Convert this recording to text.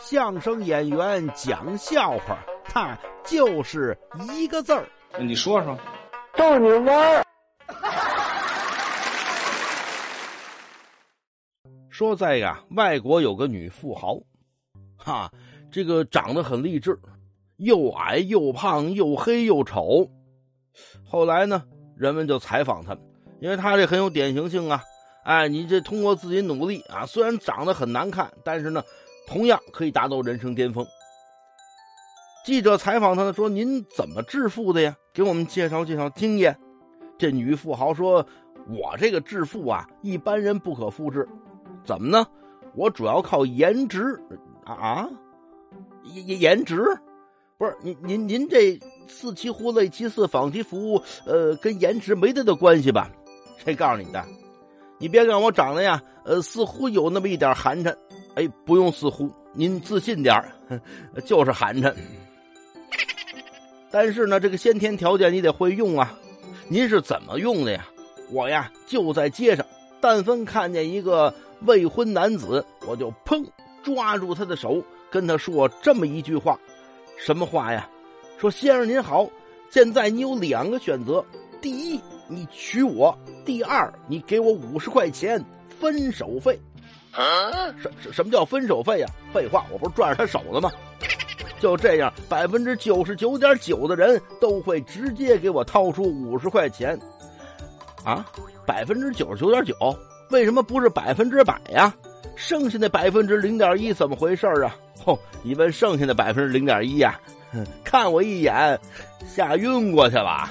相声演员讲笑话，他就是一个字儿。你说说，逗你玩儿。说在呀，外国有个女富豪，哈，这个长得很励志，又矮又胖又黑又丑。后来呢，人们就采访她，因为她这很有典型性啊。哎，你这通过自己努力啊，虽然长得很难看，但是呢。同样可以达到人生巅峰。记者采访他呢，说：“您怎么致富的呀？给我们介绍介绍经验。”这女富豪说：“我这个致富啊，一般人不可复制。怎么呢？我主要靠颜值啊，颜颜值不是您您您这四期呼类七四仿题服务，呃，跟颜值没太大关系吧？谁告诉你的？你别看我长得呀，呃，似乎有那么一点寒碜。”哎，不用似乎，您自信点就是寒碜。但是呢，这个先天条件你得会用啊。您是怎么用的呀？我呀就在街上，但凡看见一个未婚男子，我就砰抓住他的手，跟他说这么一句话：什么话呀？说先生您好，现在你有两个选择：第一，你娶我；第二，你给我五十块钱分手费。什什什么叫分手费呀？废话，我不是拽着他手了吗？就这样，百分之九十九点九的人都会直接给我掏出五十块钱。啊，百分之九十九点九，为什么不是百分之百呀？剩下那百分之零点一怎么回事啊？哦，你问剩下的百分之零点一呀？看我一眼，吓晕过去了。